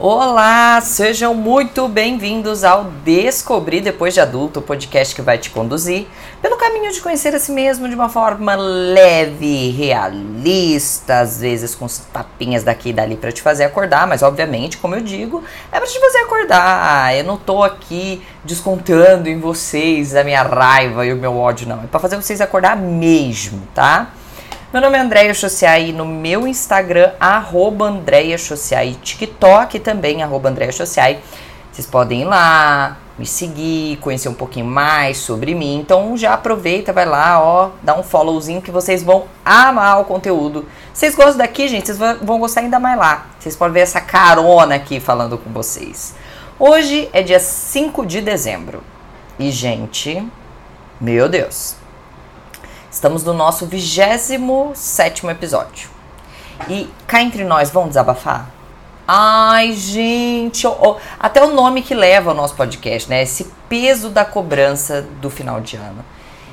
Olá, sejam muito bem-vindos ao Descobrir Depois de Adulto, o podcast que vai te conduzir pelo caminho de conhecer a si mesmo de uma forma leve, realista, às vezes com tapinhas daqui e dali para te fazer acordar, mas obviamente, como eu digo, é para te fazer acordar. Eu não tô aqui descontando em vocês a minha raiva e o meu ódio, não. É para fazer vocês acordar mesmo, tá? Meu nome é Andréia Chociai no meu Instagram, arroba Andréia Chociai, TikTok também, arroba Andréia Chociai. Vocês podem ir lá, me seguir, conhecer um pouquinho mais sobre mim. Então já aproveita, vai lá, ó, dá um followzinho que vocês vão amar o conteúdo. Vocês gostam daqui, gente? Vocês vão gostar ainda mais lá. Vocês podem ver essa carona aqui falando com vocês. Hoje é dia 5 de dezembro. E, gente, meu Deus, Estamos no nosso 27 episódio. E cá entre nós, vamos desabafar? Ai, gente, oh, oh, até o nome que leva o nosso podcast, né? Esse peso da cobrança do final de ano.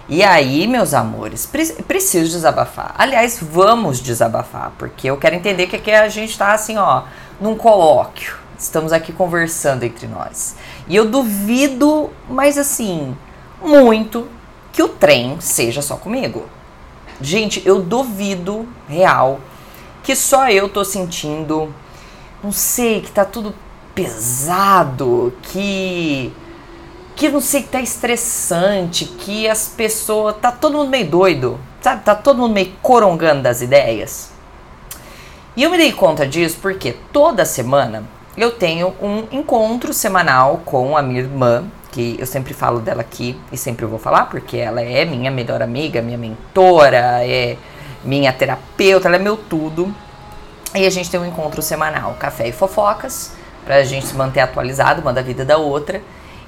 E aí, meus amores, pre preciso desabafar. Aliás, vamos desabafar, porque eu quero entender que aqui a gente tá assim, ó, num colóquio. Estamos aqui conversando entre nós. E eu duvido, mas assim, muito que o trem seja só comigo. Gente, eu duvido, real, que só eu tô sentindo, não sei, que tá tudo pesado, que que não sei, que tá estressante, que as pessoas, tá todo mundo meio doido, sabe? Tá todo mundo meio corongando das ideias. E eu me dei conta disso porque toda semana eu tenho um encontro semanal com a minha irmã, que eu sempre falo dela aqui e sempre vou falar, porque ela é minha melhor amiga, minha mentora, é minha terapeuta, ela é meu tudo. E a gente tem um encontro semanal, café e fofocas, pra gente se manter atualizado uma da vida da outra.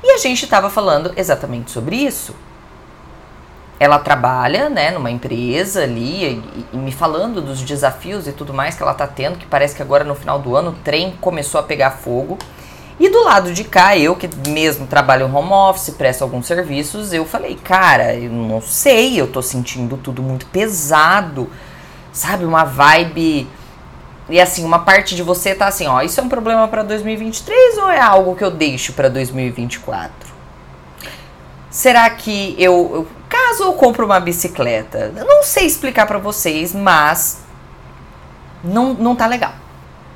E a gente estava falando exatamente sobre isso. Ela trabalha, né, numa empresa ali e, e, me falando dos desafios e tudo mais que ela tá tendo, que parece que agora no final do ano o trem começou a pegar fogo. E do lado de cá, eu que mesmo trabalho home office, presto alguns serviços, eu falei, cara, eu não sei, eu tô sentindo tudo muito pesado, sabe? Uma vibe. E assim, uma parte de você tá assim, ó, isso é um problema para 2023 ou é algo que eu deixo para 2024? Será que eu, eu, caso eu compro uma bicicleta, eu não sei explicar para vocês, mas não não tá legal.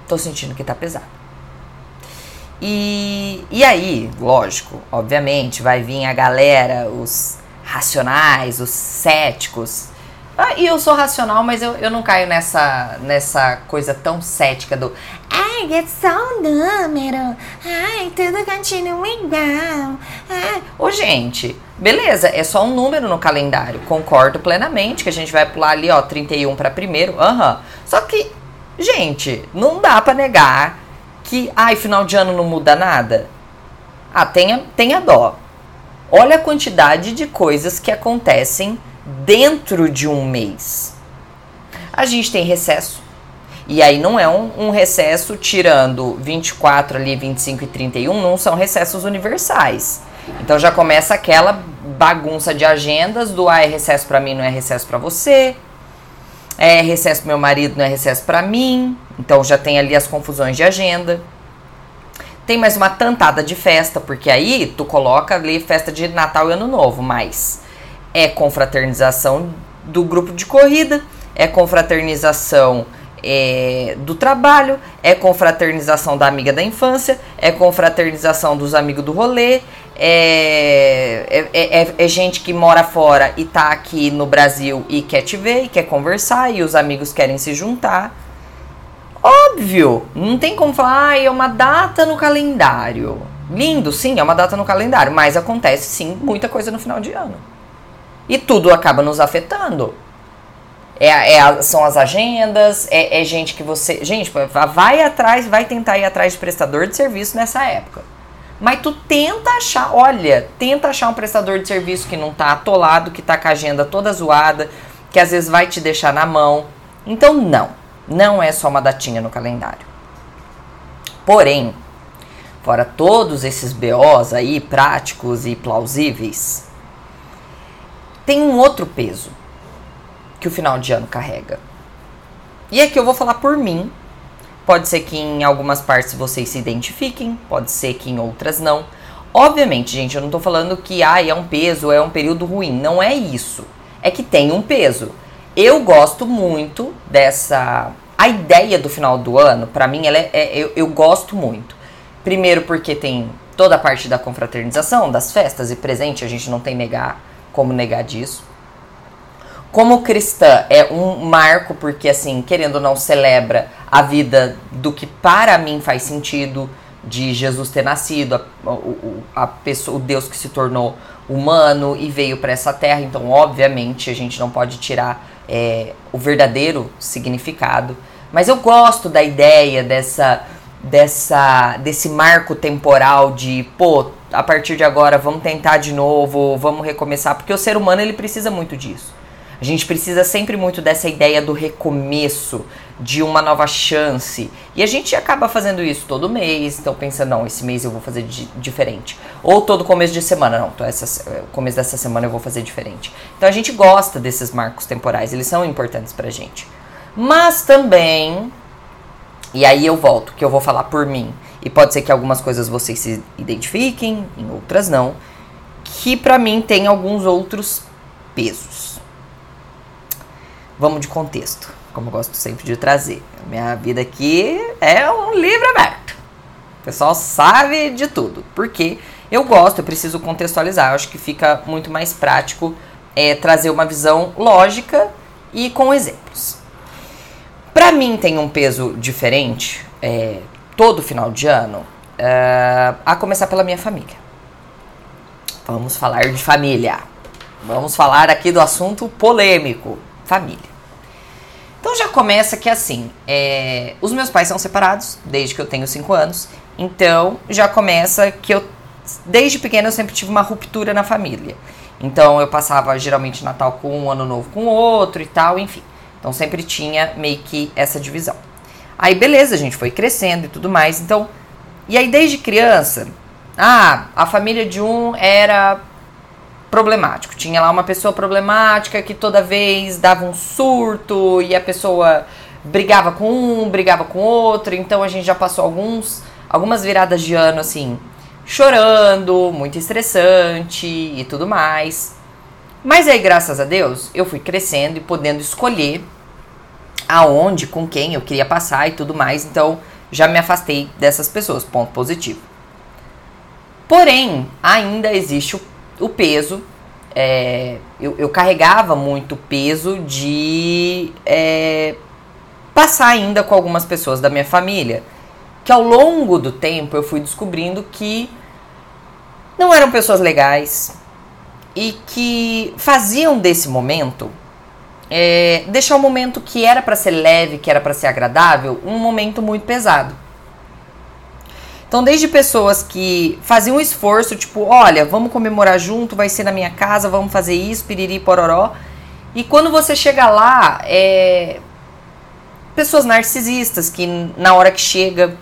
Tô sentindo que tá pesado. E, e aí, lógico, obviamente, vai vir a galera, os racionais, os céticos. Ah, e eu sou racional, mas eu, eu não caio nessa, nessa coisa tão cética do Ai, é só um número. Ai, tudo continua igual. Ai. Ô, gente, beleza, é só um número no calendário. Concordo plenamente que a gente vai pular ali, ó, 31 para primeiro. Aham. Uhum. Só que, gente, não dá para negar que, ai, final de ano não muda nada. Ah, tenha, tenha dó. Olha a quantidade de coisas que acontecem dentro de um mês. A gente tem recesso. E aí não é um, um, recesso tirando 24 ali, 25 e 31, não são recessos universais. Então já começa aquela bagunça de agendas do ah, é recesso para mim, não é recesso para você. É recesso pro meu marido, não é recesso para mim. Então já tem ali as confusões de agenda. Tem mais uma tantada de festa, porque aí tu coloca ali festa de Natal e Ano Novo, mas é confraternização do grupo de corrida, é confraternização é, do trabalho, é confraternização da amiga da infância, é confraternização dos amigos do rolê, é, é, é, é, gente que mora fora e tá aqui no Brasil e quer te ver e quer conversar e os amigos querem se juntar. Óbvio, não tem como falar, ah, é uma data no calendário. Lindo, sim, é uma data no calendário, mas acontece sim muita coisa no final de ano. E tudo acaba nos afetando. É, é, são as agendas, é, é, gente que você. Gente, vai atrás, vai tentar ir atrás de prestador de serviço nessa época. Mas tu tenta achar, olha, tenta achar um prestador de serviço que não tá atolado, que tá com a agenda toda zoada, que às vezes vai te deixar na mão. Então, não. Não é só uma datinha no calendário. Porém, fora todos esses BOs aí práticos e plausíveis, tem um outro peso que o final de ano carrega. E aqui eu vou falar por mim. Pode ser que em algumas partes vocês se identifiquem, pode ser que em outras não. Obviamente, gente, eu não tô falando que ah, é um peso, é um período ruim. Não é isso. É que tem um peso. Eu gosto muito dessa. A ideia do final do ano, para mim, ela é, é eu, eu gosto muito. Primeiro porque tem toda a parte da confraternização, das festas e presente, a gente não tem negar como negar disso. Como cristã, é um marco, porque, assim, querendo ou não, celebra a vida do que para mim faz sentido, de Jesus ter nascido, a, a pessoa, o Deus que se tornou humano e veio para essa terra. Então, obviamente, a gente não pode tirar é, o verdadeiro significado. Mas eu gosto da ideia dessa, dessa, desse marco temporal de, pô, a partir de agora vamos tentar de novo, vamos recomeçar, porque o ser humano ele precisa muito disso. A gente precisa sempre muito dessa ideia do recomeço, de uma nova chance. E a gente acaba fazendo isso todo mês, então pensa, não, esse mês eu vou fazer di diferente. Ou todo começo de semana, não, então essa, eh, começo dessa semana eu vou fazer diferente. Então a gente gosta desses marcos temporais, eles são importantes pra gente. Mas também, e aí eu volto, que eu vou falar por mim, e pode ser que algumas coisas vocês se identifiquem, em outras não, que para mim tem alguns outros pesos. Vamos de contexto, como eu gosto sempre de trazer. Minha vida aqui é um livro aberto. O pessoal sabe de tudo. Porque eu gosto, eu preciso contextualizar. Eu acho que fica muito mais prático é, trazer uma visão lógica e com exemplos. Para mim tem um peso diferente é, todo final de ano, é, a começar pela minha família. Vamos falar de família. Vamos falar aqui do assunto polêmico, família. Então já começa que assim, é, os meus pais são separados desde que eu tenho 5 anos, então já começa que eu, desde pequena, eu sempre tive uma ruptura na família. Então eu passava geralmente Natal com um, Ano Novo com outro e tal, enfim. Então sempre tinha meio que essa divisão. Aí beleza, a gente foi crescendo e tudo mais. Então, e aí desde criança, ah, a família de um era problemático. Tinha lá uma pessoa problemática que toda vez dava um surto e a pessoa brigava com um, brigava com outro. Então a gente já passou alguns algumas viradas de ano assim, chorando, muito estressante e tudo mais. Mas aí, graças a Deus, eu fui crescendo e podendo escolher aonde, com quem eu queria passar e tudo mais. Então, já me afastei dessas pessoas. Ponto positivo. Porém, ainda existe o o peso. É, eu, eu, carregava muito peso de é, passar ainda com algumas pessoas da minha família. Que ao longo do tempo eu fui descobrindo que não eram pessoas legais e que faziam desse momento é, deixar o um momento que era para ser leve, que era para ser agradável, um momento muito pesado. Então, desde pessoas que faziam um esforço, tipo, olha, vamos comemorar junto, vai ser na minha casa, vamos fazer isso, piriri, pororó. E quando você chega lá, é. Pessoas narcisistas que na hora que chega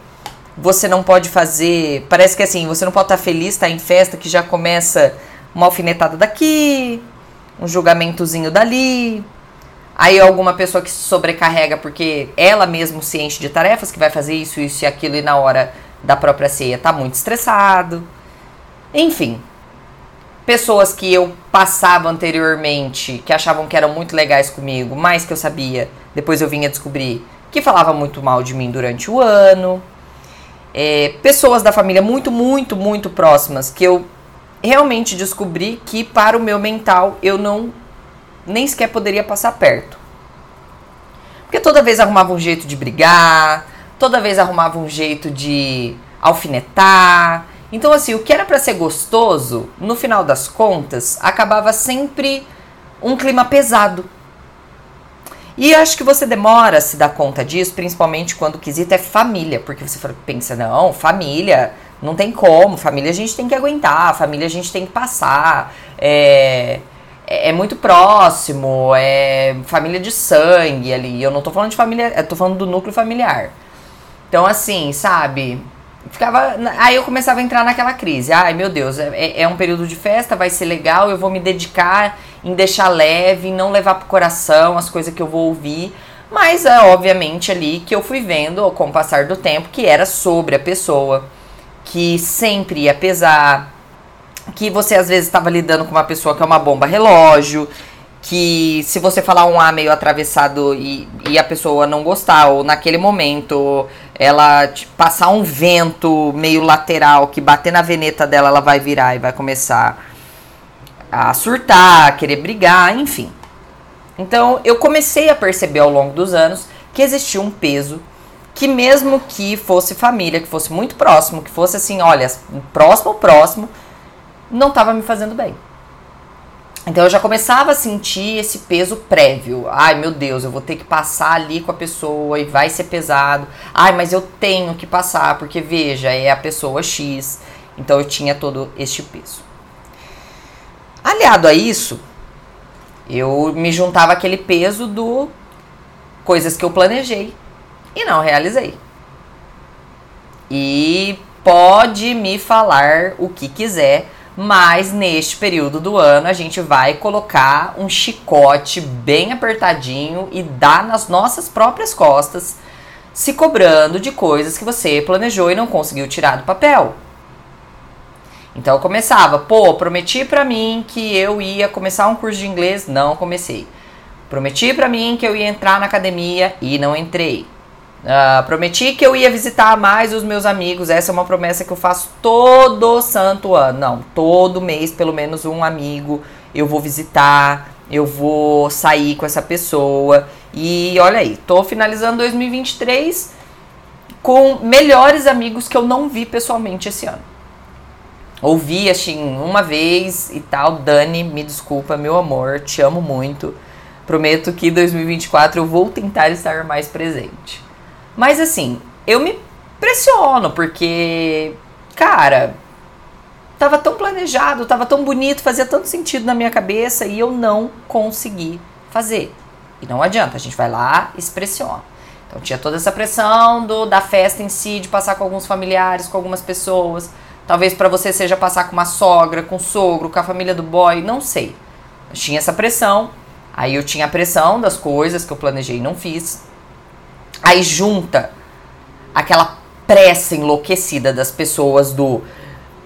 você não pode fazer. Parece que assim, você não pode estar feliz, estar em festa, que já começa uma alfinetada daqui, um julgamentozinho dali. Aí alguma pessoa que se sobrecarrega porque ela mesmo se enche de tarefas, que vai fazer isso, isso e aquilo, e na hora da própria ceia tá muito estressado. Enfim, pessoas que eu passava anteriormente, que achavam que eram muito legais comigo, mas que eu sabia, depois eu vinha descobrir que falava muito mal de mim durante o ano. É, pessoas da família muito, muito, muito próximas que eu realmente descobri que para o meu mental eu não nem sequer poderia passar perto. Porque toda vez arrumava um jeito de brigar, toda vez arrumava um jeito de alfinetar. Então, assim, o que era para ser gostoso, no final das contas, acabava sempre um clima pesado. E acho que você demora a se dar conta disso, principalmente quando o quesito é família, porque você pensa, não, família, não tem como, família a gente tem que aguentar, família a gente tem que passar, é, é, é muito próximo, é família de sangue ali. Eu não tô falando de família, eu tô falando do núcleo familiar. Então, assim, sabe? Ficava. Aí eu começava a entrar naquela crise. Ai, meu Deus, é, é um período de festa, vai ser legal, eu vou me dedicar em deixar leve, não levar pro coração as coisas que eu vou ouvir. Mas é obviamente ali que eu fui vendo com o passar do tempo que era sobre a pessoa, que sempre ia pesar, que você às vezes estava lidando com uma pessoa que é uma bomba relógio, que se você falar um A meio atravessado e, e a pessoa não gostar, ou naquele momento ela tipo, passar um vento meio lateral que bater na veneta dela, ela vai virar e vai começar a surtar, a querer brigar, enfim. Então eu comecei a perceber ao longo dos anos que existia um peso que mesmo que fosse família, que fosse muito próximo, que fosse assim, olha, próximo próximo, não estava me fazendo bem. Então eu já começava a sentir esse peso prévio. Ai meu Deus, eu vou ter que passar ali com a pessoa e vai ser pesado. Ai, mas eu tenho que passar, porque veja, é a pessoa X. Então eu tinha todo este peso. Aliado a isso, eu me juntava aquele peso do coisas que eu planejei e não realizei. E pode me falar o que quiser, mas neste período do ano a gente vai colocar um chicote bem apertadinho e dar nas nossas próprias costas, se cobrando de coisas que você planejou e não conseguiu tirar do papel. Então eu começava, pô, prometi para mim que eu ia começar um curso de inglês, não comecei. Prometi para mim que eu ia entrar na academia e não entrei. Uh, prometi que eu ia visitar mais os meus amigos. Essa é uma promessa que eu faço todo santo ano. Não, todo mês, pelo menos um amigo eu vou visitar, eu vou sair com essa pessoa. E olha aí, tô finalizando 2023 com melhores amigos que eu não vi pessoalmente esse ano. Ouvi, assim, uma vez e tal. Dani, me desculpa, meu amor, te amo muito. Prometo que 2024 eu vou tentar estar mais presente. Mas assim, eu me pressiono, porque, cara, tava tão planejado, tava tão bonito, fazia tanto sentido na minha cabeça e eu não consegui fazer. E não adianta, a gente vai lá e expressiona. Então tinha toda essa pressão do, da festa em si, de passar com alguns familiares, com algumas pessoas Talvez para você seja passar com uma sogra, com um sogro, com a família do boy, não sei. Eu tinha essa pressão. Aí eu tinha a pressão das coisas que eu planejei e não fiz. Aí junta aquela pressa enlouquecida das pessoas do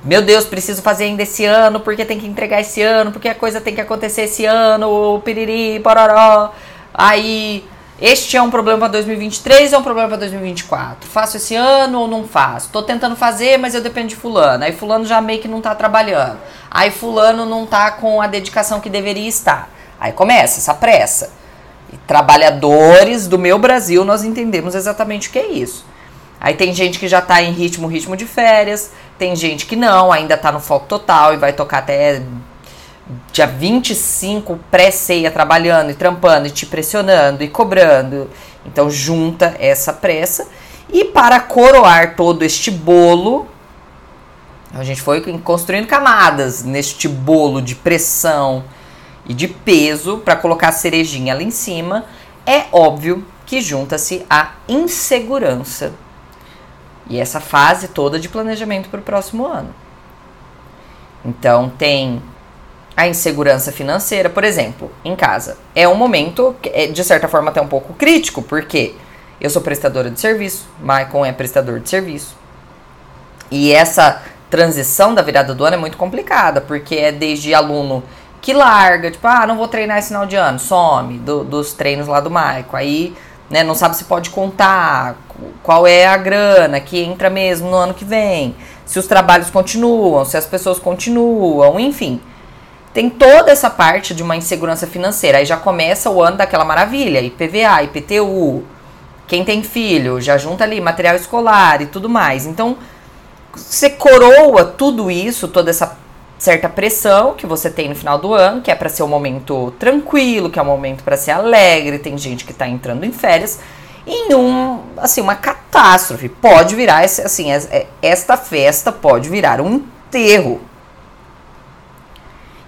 meu Deus, preciso fazer ainda esse ano, porque tem que entregar esse ano, porque a coisa tem que acontecer esse ano, piriri, pororó. Aí este é um problema para 2023 ou é um problema para 2024? Faço esse ano ou não faço? Tô tentando fazer, mas eu dependo de fulano. Aí fulano já meio que não tá trabalhando. Aí fulano não tá com a dedicação que deveria estar. Aí começa essa pressa. Trabalhadores do meu Brasil, nós entendemos exatamente o que é isso. Aí tem gente que já tá em ritmo, ritmo de férias, tem gente que não, ainda tá no foco total e vai tocar até dia 25 pré-ceia trabalhando e trampando e te pressionando e cobrando. Então junta essa pressa e para coroar todo este bolo, a gente foi construindo camadas neste bolo de pressão e de peso para colocar a cerejinha lá em cima. É óbvio que junta-se a insegurança. E essa fase toda de planejamento para o próximo ano. Então tem a insegurança financeira, por exemplo, em casa. É um momento, é, de certa forma, até um pouco crítico, porque eu sou prestadora de serviço, Maicon é prestador de serviço. E essa transição da virada do ano é muito complicada, porque é desde aluno que larga, tipo, ah, não vou treinar esse final de ano, some do, dos treinos lá do Maico. Aí, né, não sabe se pode contar, qual é a grana que entra mesmo no ano que vem, se os trabalhos continuam, se as pessoas continuam, enfim tem toda essa parte de uma insegurança financeira. Aí já começa o ano daquela maravilha, IPVA, IPTU, quem tem filho, já junta ali material escolar e tudo mais. Então, você coroa tudo isso, toda essa certa pressão que você tem no final do ano, que é para ser um momento tranquilo, que é um momento para ser alegre, tem gente que está entrando em férias, em um, assim, uma catástrofe. Pode virar, assim, é, esta festa pode virar um enterro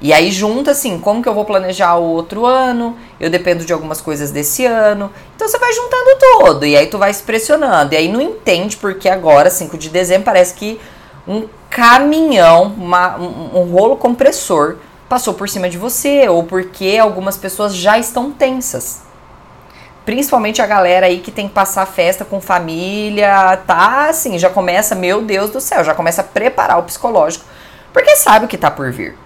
e aí junta assim, como que eu vou planejar o outro ano? Eu dependo de algumas coisas desse ano. Então você vai juntando todo e aí tu vai se pressionando. E aí não entende porque agora, 5 de dezembro, parece que um caminhão, uma, um, um rolo compressor passou por cima de você ou porque algumas pessoas já estão tensas. principalmente a galera aí que tem que passar festa com família, tá assim, já começa, meu Deus do céu, já começa a preparar o psicológico, porque sabe o que tá por vir.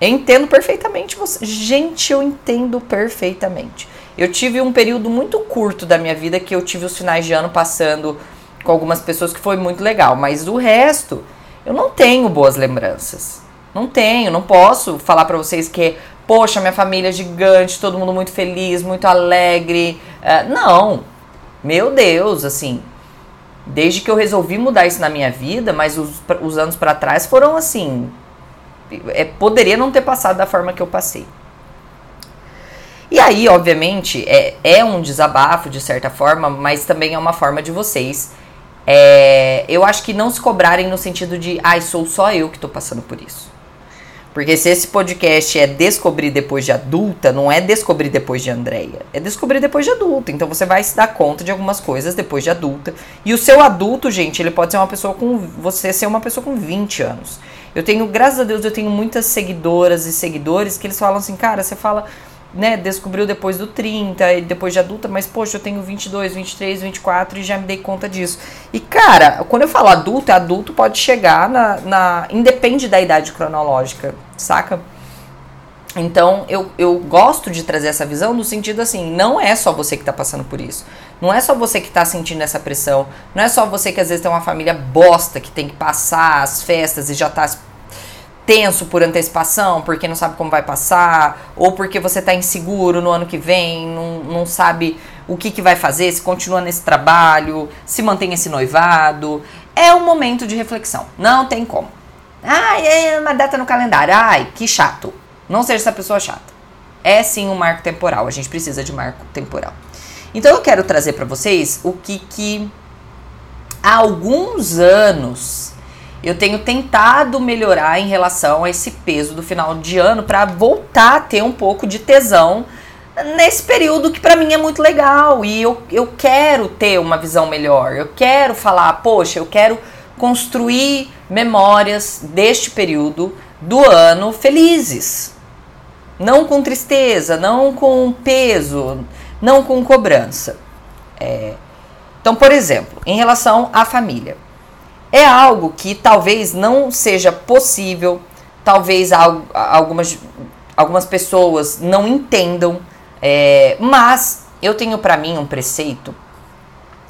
Entendo perfeitamente você. Gente, eu entendo perfeitamente. Eu tive um período muito curto da minha vida que eu tive os finais de ano passando com algumas pessoas que foi muito legal, mas o resto eu não tenho boas lembranças. Não tenho, não posso falar para vocês que poxa, minha família é gigante, todo mundo muito feliz, muito alegre. Uh, não, meu Deus, assim, desde que eu resolvi mudar isso na minha vida, mas os, os anos para trás foram assim, é, poderia não ter passado da forma que eu passei. E aí, obviamente, é, é um desabafo de certa forma, mas também é uma forma de vocês. É, eu acho que não se cobrarem no sentido de, ai, sou só eu que tô passando por isso. Porque se esse podcast é descobrir depois de adulta, não é descobrir depois de Andréia. É descobrir depois de adulta. Então você vai se dar conta de algumas coisas depois de adulta. E o seu adulto, gente, ele pode ser uma pessoa com. Você ser uma pessoa com 20 anos. Eu tenho, graças a Deus, eu tenho muitas seguidoras e seguidores que eles falam assim, cara, você fala né, descobriu depois do 30 e depois de adulta, mas poxa, eu tenho 22, 23, 24 e já me dei conta disso. E cara, quando eu falo adulto, adulto pode chegar na, na independe da idade cronológica, saca? Então, eu, eu gosto de trazer essa visão no sentido assim, não é só você que está passando por isso. Não é só você que está sentindo essa pressão. Não é só você que às vezes tem uma família bosta que tem que passar as festas e já está tenso por antecipação, porque não sabe como vai passar, ou porque você está inseguro no ano que vem, não, não sabe o que, que vai fazer, se continua nesse trabalho, se mantém esse noivado. É um momento de reflexão. Não tem como. Ai, é uma data no calendário. Ai, que chato. Não seja essa pessoa chata. É sim um marco temporal. A gente precisa de marco temporal. Então eu quero trazer para vocês o que que há alguns anos eu tenho tentado melhorar em relação a esse peso do final de ano para voltar a ter um pouco de tesão nesse período que para mim é muito legal e eu, eu quero ter uma visão melhor. Eu quero falar, poxa, eu quero construir memórias deste período do ano felizes. Não com tristeza, não com peso, não com cobrança. É, então, por exemplo, em relação à família é algo que talvez não seja possível, talvez algumas, algumas pessoas não entendam, é, mas eu tenho para mim um preceito,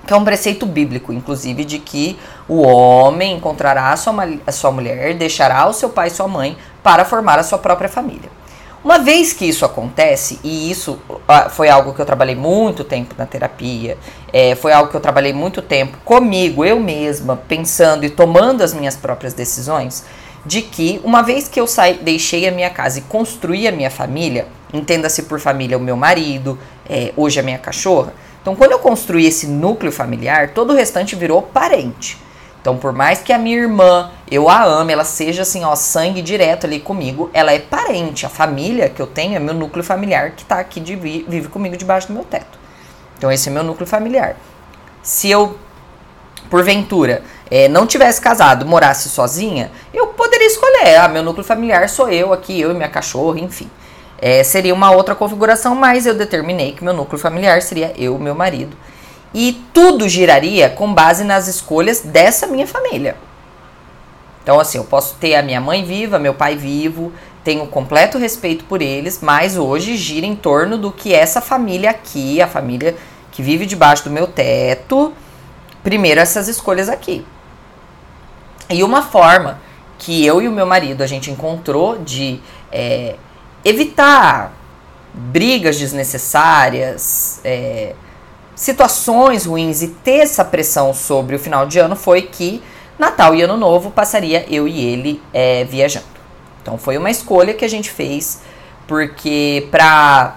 que é um preceito bíblico, inclusive, de que o homem encontrará a sua, a sua mulher, deixará o seu pai e sua mãe para formar a sua própria família. Uma vez que isso acontece, e isso ah, foi algo que eu trabalhei muito tempo na terapia, é, foi algo que eu trabalhei muito tempo comigo, eu mesma, pensando e tomando as minhas próprias decisões, de que uma vez que eu saí, deixei a minha casa e construí a minha família, entenda-se por família o meu marido, é, hoje a minha cachorra, então quando eu construí esse núcleo familiar, todo o restante virou parente. Então, por mais que a minha irmã, eu a ame, ela seja assim, ó, sangue direto ali comigo, ela é parente. A família que eu tenho é meu núcleo familiar que tá aqui, de, vive comigo debaixo do meu teto. Então, esse é meu núcleo familiar. Se eu, porventura, é, não tivesse casado, morasse sozinha, eu poderia escolher. Ah, meu núcleo familiar sou eu aqui, eu e minha cachorra, enfim. É, seria uma outra configuração, mas eu determinei que meu núcleo familiar seria eu, meu marido e tudo giraria com base nas escolhas dessa minha família. Então, assim, eu posso ter a minha mãe viva, meu pai vivo, tenho completo respeito por eles, mas hoje gira em torno do que essa família aqui, a família que vive debaixo do meu teto, primeiro essas escolhas aqui. E uma forma que eu e o meu marido a gente encontrou de é, evitar brigas desnecessárias, é, situações ruins e ter essa pressão sobre o final de ano foi que Natal e Ano Novo passaria eu e ele é, viajando. Então foi uma escolha que a gente fez, porque pra.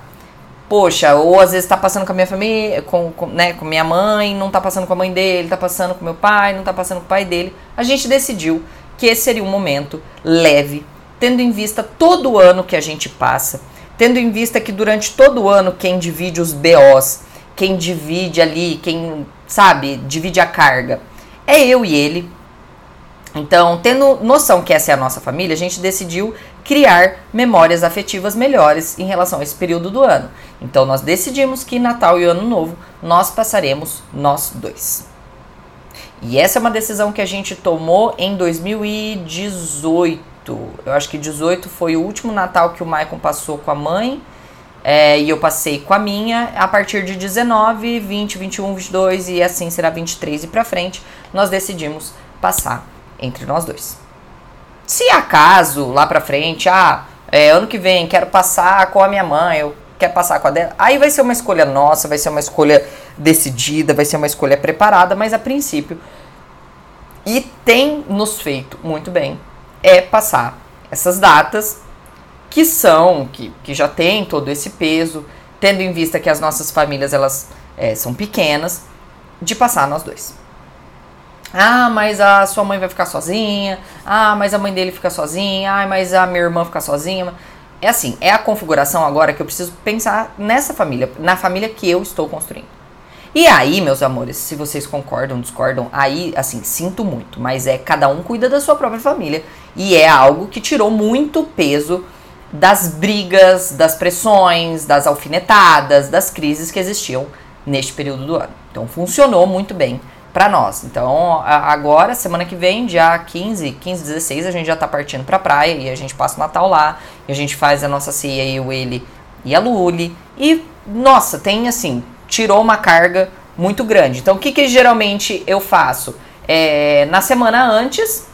Poxa, ou às vezes tá passando com a minha família, com, com, né, com minha mãe, não tá passando com a mãe dele, tá passando com meu pai, não tá passando com o pai dele. A gente decidiu que esse seria um momento leve, tendo em vista todo o ano que a gente passa, tendo em vista que durante todo o ano quem divide os BOs quem divide ali, quem, sabe, divide a carga. É eu e ele. Então, tendo noção que essa é a nossa família, a gente decidiu criar memórias afetivas melhores em relação a esse período do ano. Então nós decidimos que Natal e Ano Novo nós passaremos nós dois. E essa é uma decisão que a gente tomou em 2018. Eu acho que 18 foi o último Natal que o Maicon passou com a mãe. É, e eu passei com a minha. A partir de 19, 20, 21, 22 e assim será 23 e pra frente, nós decidimos passar entre nós dois. Se acaso lá pra frente, ah, é, ano que vem quero passar com a minha mãe, eu quero passar com a dela, aí vai ser uma escolha nossa, vai ser uma escolha decidida, vai ser uma escolha preparada, mas a princípio, e tem nos feito muito bem, é passar essas datas que são, que, que já tem todo esse peso, tendo em vista que as nossas famílias elas é, são pequenas, de passar nós dois. Ah, mas a sua mãe vai ficar sozinha. Ah, mas a mãe dele fica sozinha. Ah, mas a minha irmã fica sozinha. É assim, é a configuração agora que eu preciso pensar nessa família, na família que eu estou construindo. E aí, meus amores, se vocês concordam, discordam, aí, assim, sinto muito, mas é cada um cuida da sua própria família e é algo que tirou muito peso das brigas, das pressões, das alfinetadas, das crises que existiam neste período do ano. Então, funcionou muito bem para nós. Então, agora, semana que vem, dia 15, 15, 16, a gente já tá partindo pra praia e a gente passa o Natal lá, e a gente faz a nossa ceia, eu, ele e a Luli. E, nossa, tem assim, tirou uma carga muito grande. Então, o que, que geralmente eu faço? É, na semana antes,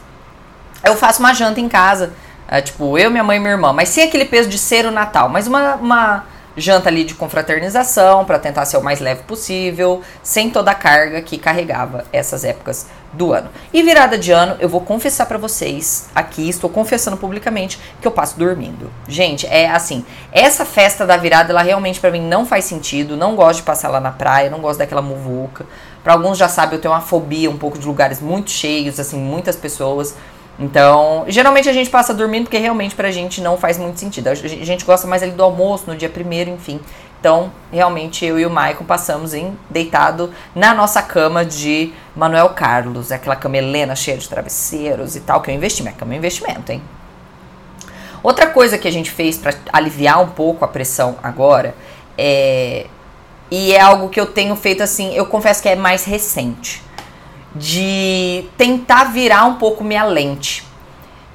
eu faço uma janta em casa. É, tipo, eu, minha mãe e minha irmã, mas sem aquele peso de ser o Natal, mas uma, uma janta ali de confraternização para tentar ser o mais leve possível, sem toda a carga que carregava essas épocas do ano. E virada de ano, eu vou confessar para vocês aqui, estou confessando publicamente que eu passo dormindo. Gente, é assim, essa festa da virada, ela realmente para mim não faz sentido, não gosto de passar lá na praia, não gosto daquela muvuca. Para alguns já sabem, eu tenho uma fobia um pouco de lugares muito cheios, assim, muitas pessoas. Então, geralmente a gente passa dormindo porque realmente pra gente não faz muito sentido. A gente gosta mais ali do almoço, no dia primeiro, enfim. Então, realmente eu e o Maicon passamos em deitado na nossa cama de Manuel Carlos, aquela cama Helena cheia de travesseiros e tal, que é um investimento, cama é um investimento, hein? Outra coisa que a gente fez para aliviar um pouco a pressão agora é e é algo que eu tenho feito assim, eu confesso que é mais recente de tentar virar um pouco minha lente.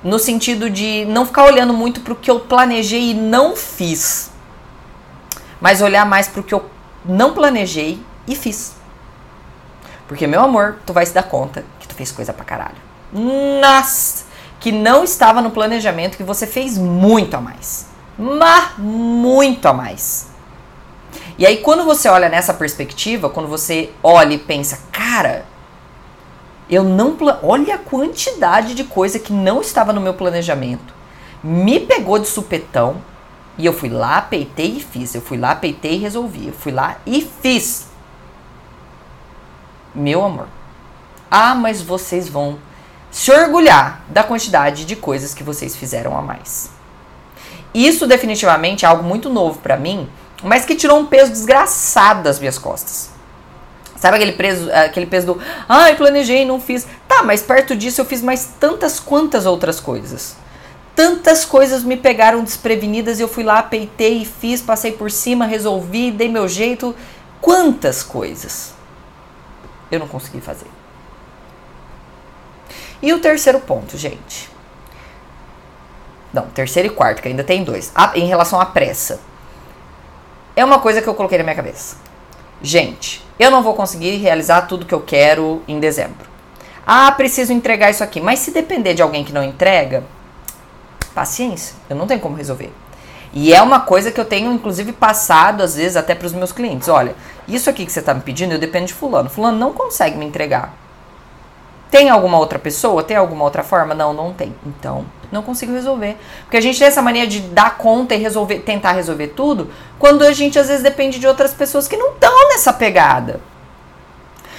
No sentido de não ficar olhando muito para o que eu planejei e não fiz, mas olhar mais para o que eu não planejei e fiz. Porque, meu amor, tu vai se dar conta que tu fez coisa pra caralho. Nossa! Que não estava no planejamento, que você fez muito a mais. Mas muito a mais. E aí, quando você olha nessa perspectiva, quando você olha e pensa, cara, eu não. Olha a quantidade de coisa que não estava no meu planejamento. Me pegou de supetão. E eu fui lá, peitei e fiz. Eu fui lá, peitei e resolvi. Eu fui lá e fiz. Meu amor. Ah, mas vocês vão se orgulhar da quantidade de coisas que vocês fizeram a mais. Isso definitivamente é algo muito novo para mim, mas que tirou um peso desgraçado das minhas costas. Sabe aquele, peso, aquele peso do, ai, ah, planejei, não fiz. Tá, mas perto disso eu fiz mais tantas quantas outras coisas. Tantas coisas me pegaram desprevenidas e eu fui lá, peitei e fiz, passei por cima, resolvi, dei meu jeito. Quantas coisas eu não consegui fazer. E o terceiro ponto, gente. Não, terceiro e quarto, que ainda tem dois. em relação à pressa. É uma coisa que eu coloquei na minha cabeça. Gente, eu não vou conseguir realizar tudo que eu quero em dezembro. Ah, preciso entregar isso aqui. Mas se depender de alguém que não entrega, paciência, eu não tenho como resolver. E é uma coisa que eu tenho, inclusive, passado, às vezes, até para os meus clientes. Olha, isso aqui que você está me pedindo, eu dependo de fulano. Fulano não consegue me entregar. Tem alguma outra pessoa? Tem alguma outra forma? Não, não tem. Então, não consigo resolver. Porque a gente tem essa mania de dar conta e resolver, tentar resolver tudo, quando a gente às vezes depende de outras pessoas que não estão nessa pegada.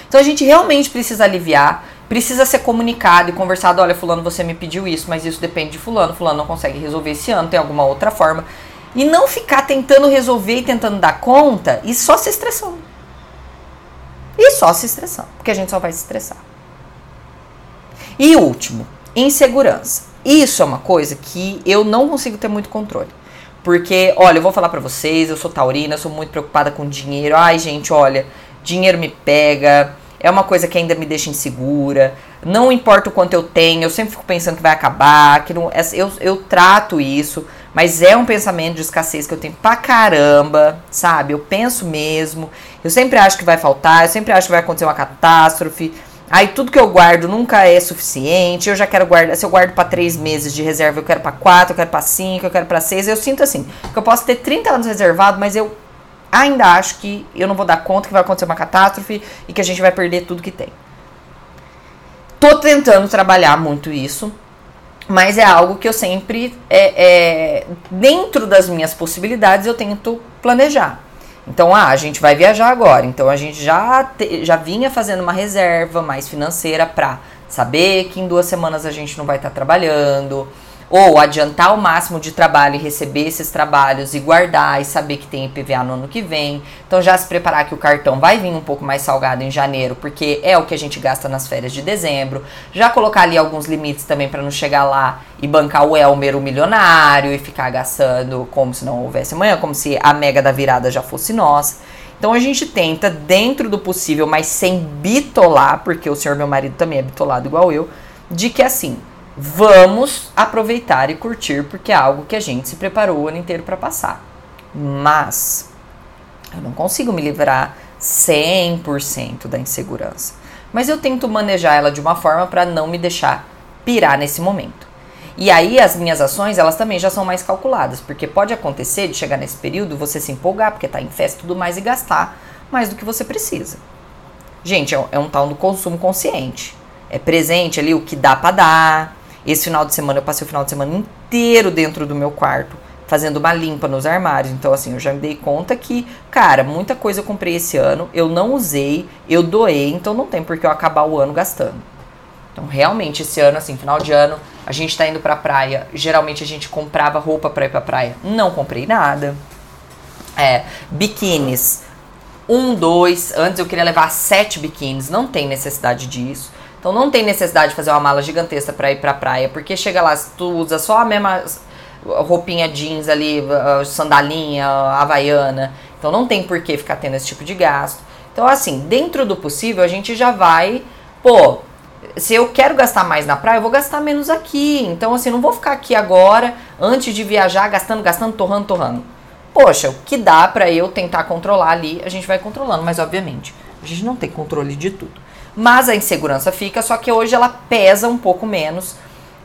Então a gente realmente precisa aliviar, precisa ser comunicado e conversado, olha, fulano, você me pediu isso, mas isso depende de fulano, fulano não consegue resolver esse ano, tem alguma outra forma. E não ficar tentando resolver e tentando dar conta e só se estressando. E só se estressando, porque a gente só vai se estressar. E último, insegurança. isso é uma coisa que eu não consigo ter muito controle. Porque, olha, eu vou falar para vocês, eu sou taurina, eu sou muito preocupada com dinheiro. Ai, gente, olha, dinheiro me pega, é uma coisa que ainda me deixa insegura. Não importa o quanto eu tenho, eu sempre fico pensando que vai acabar, que não, eu, eu trato isso, mas é um pensamento de escassez que eu tenho pra caramba, sabe? Eu penso mesmo, eu sempre acho que vai faltar, eu sempre acho que vai acontecer uma catástrofe. Aí tudo que eu guardo nunca é suficiente. Eu já quero guardar. Se eu guardo para três meses de reserva, eu quero para quatro, eu quero para cinco, eu quero para seis. Eu sinto assim, que eu posso ter 30 anos reservado, mas eu ainda acho que eu não vou dar conta que vai acontecer uma catástrofe e que a gente vai perder tudo que tem. Tô tentando trabalhar muito isso, mas é algo que eu sempre, é, é, dentro das minhas possibilidades, eu tento planejar. Então, ah, a gente vai viajar agora. Então, a gente já, te, já vinha fazendo uma reserva mais financeira para saber que em duas semanas a gente não vai estar tá trabalhando ou adiantar o máximo de trabalho e receber esses trabalhos e guardar e saber que tem IPVA no ano que vem. Então já se preparar que o cartão vai vir um pouco mais salgado em janeiro, porque é o que a gente gasta nas férias de dezembro. Já colocar ali alguns limites também para não chegar lá e bancar o Elmer o milionário e ficar gastando como se não houvesse amanhã, como se a mega da virada já fosse nossa. Então a gente tenta, dentro do possível, mas sem bitolar, porque o senhor meu marido também é bitolado igual eu, de que assim, Vamos aproveitar e curtir porque é algo que a gente se preparou o ano inteiro para passar. Mas eu não consigo me livrar 100% da insegurança. Mas eu tento manejar ela de uma forma para não me deixar pirar nesse momento. E aí as minhas ações, elas também já são mais calculadas, porque pode acontecer de chegar nesse período você se empolgar porque tá em festa e tudo mais e gastar mais do que você precisa. Gente, é um, é um tal do consumo consciente. É presente ali o que dá para dar, esse final de semana eu passei o final de semana inteiro dentro do meu quarto, fazendo uma limpa nos armários. Então, assim, eu já me dei conta que, cara, muita coisa eu comprei esse ano, eu não usei, eu doei, então não tem por que eu acabar o ano gastando. Então, realmente, esse ano, assim, final de ano, a gente tá indo pra praia. Geralmente a gente comprava roupa pra ir pra praia. Não comprei nada. É, biquínis. Um, dois. Antes eu queria levar sete biquínis. Não tem necessidade disso. Então não tem necessidade de fazer uma mala gigantesca para ir pra praia, porque chega lá, tu usa só a mesma roupinha jeans ali, sandalinha, havaiana. Então não tem por que ficar tendo esse tipo de gasto. Então, assim, dentro do possível, a gente já vai, pô, se eu quero gastar mais na praia, eu vou gastar menos aqui. Então, assim, não vou ficar aqui agora, antes de viajar, gastando, gastando, torrando, torrando. Poxa, o que dá para eu tentar controlar ali, a gente vai controlando, mas obviamente, a gente não tem controle de tudo. Mas a insegurança fica, só que hoje ela pesa um pouco menos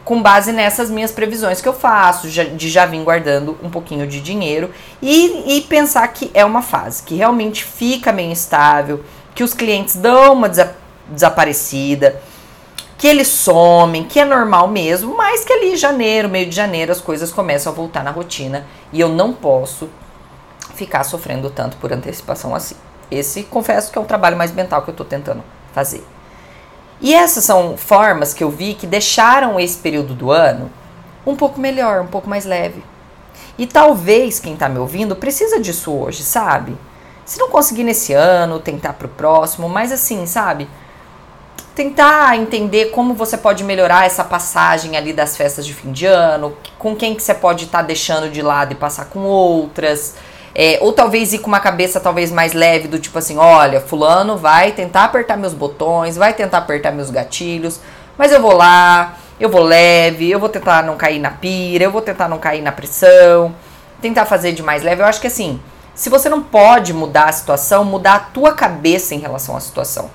com base nessas minhas previsões que eu faço, de já vir guardando um pouquinho de dinheiro e, e pensar que é uma fase, que realmente fica meio instável, que os clientes dão uma desa desaparecida, que eles somem, que é normal mesmo, mas que ali em janeiro, meio de janeiro, as coisas começam a voltar na rotina e eu não posso ficar sofrendo tanto por antecipação assim. Esse, confesso que é um trabalho mais mental que eu tô tentando fazer. E essas são formas que eu vi que deixaram esse período do ano um pouco melhor, um pouco mais leve. E talvez quem está me ouvindo precisa disso hoje, sabe? Se não conseguir nesse ano, tentar para o próximo, mas assim, sabe? Tentar entender como você pode melhorar essa passagem ali das festas de fim de ano, com quem que você pode estar tá deixando de lado e passar com outras. É, ou talvez ir com uma cabeça talvez mais leve, do tipo assim, olha, fulano vai tentar apertar meus botões, vai tentar apertar meus gatilhos, mas eu vou lá, eu vou leve, eu vou tentar não cair na pira, eu vou tentar não cair na pressão, tentar fazer de mais leve. Eu acho que assim, se você não pode mudar a situação, mudar a tua cabeça em relação à situação.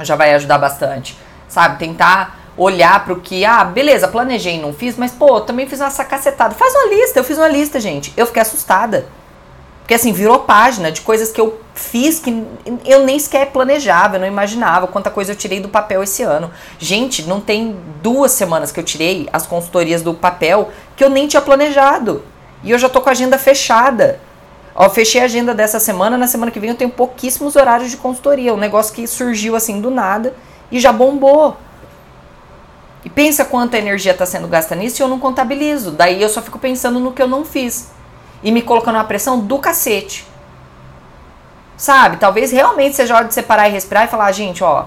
Já vai ajudar bastante, sabe? Tentar olhar para o que, ah, beleza, planejei, não fiz, mas pô, também fiz uma sacacetada. Faz uma lista, eu fiz uma lista, gente. Eu fiquei assustada. Porque assim, virou página de coisas que eu fiz que eu nem sequer planejava, eu não imaginava quanta coisa eu tirei do papel esse ano. Gente, não tem duas semanas que eu tirei as consultorias do papel que eu nem tinha planejado. E eu já tô com a agenda fechada. Ó, fechei a agenda dessa semana, na semana que vem eu tenho pouquíssimos horários de consultoria. Um negócio que surgiu assim do nada e já bombou. E pensa quanta energia está sendo gasta nisso e eu não contabilizo. Daí eu só fico pensando no que eu não fiz e me colocando uma pressão do cacete. Sabe? Talvez realmente seja hora de separar e respirar e falar, gente, ó,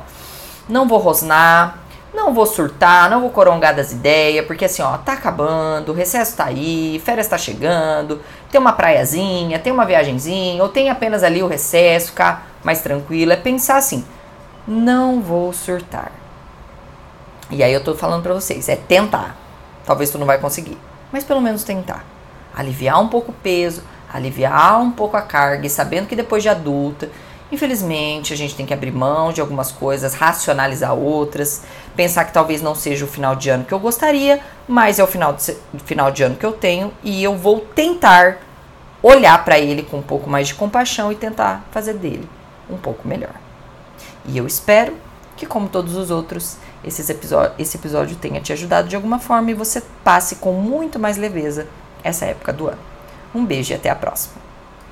não vou rosnar, Não vou surtar, não vou corongar das ideias, porque assim, ó, tá acabando, o recesso tá aí, férias tá chegando, tem uma praiazinha, tem uma viagenzinha, ou tem apenas ali o recesso, ficar mais tranquilo. É pensar assim, não vou surtar. E aí eu tô falando pra vocês, é tentar. Talvez tu não vai conseguir, mas pelo menos tentar. Aliviar um pouco o peso, aliviar um pouco a carga, e sabendo que depois de adulta Infelizmente, a gente tem que abrir mão de algumas coisas, racionalizar outras, pensar que talvez não seja o final de ano que eu gostaria, mas é o final de, final de ano que eu tenho e eu vou tentar olhar para ele com um pouco mais de compaixão e tentar fazer dele um pouco melhor. E eu espero que, como todos os outros, esse episódio, esse episódio tenha te ajudado de alguma forma e você passe com muito mais leveza essa época do ano. Um beijo e até a próxima.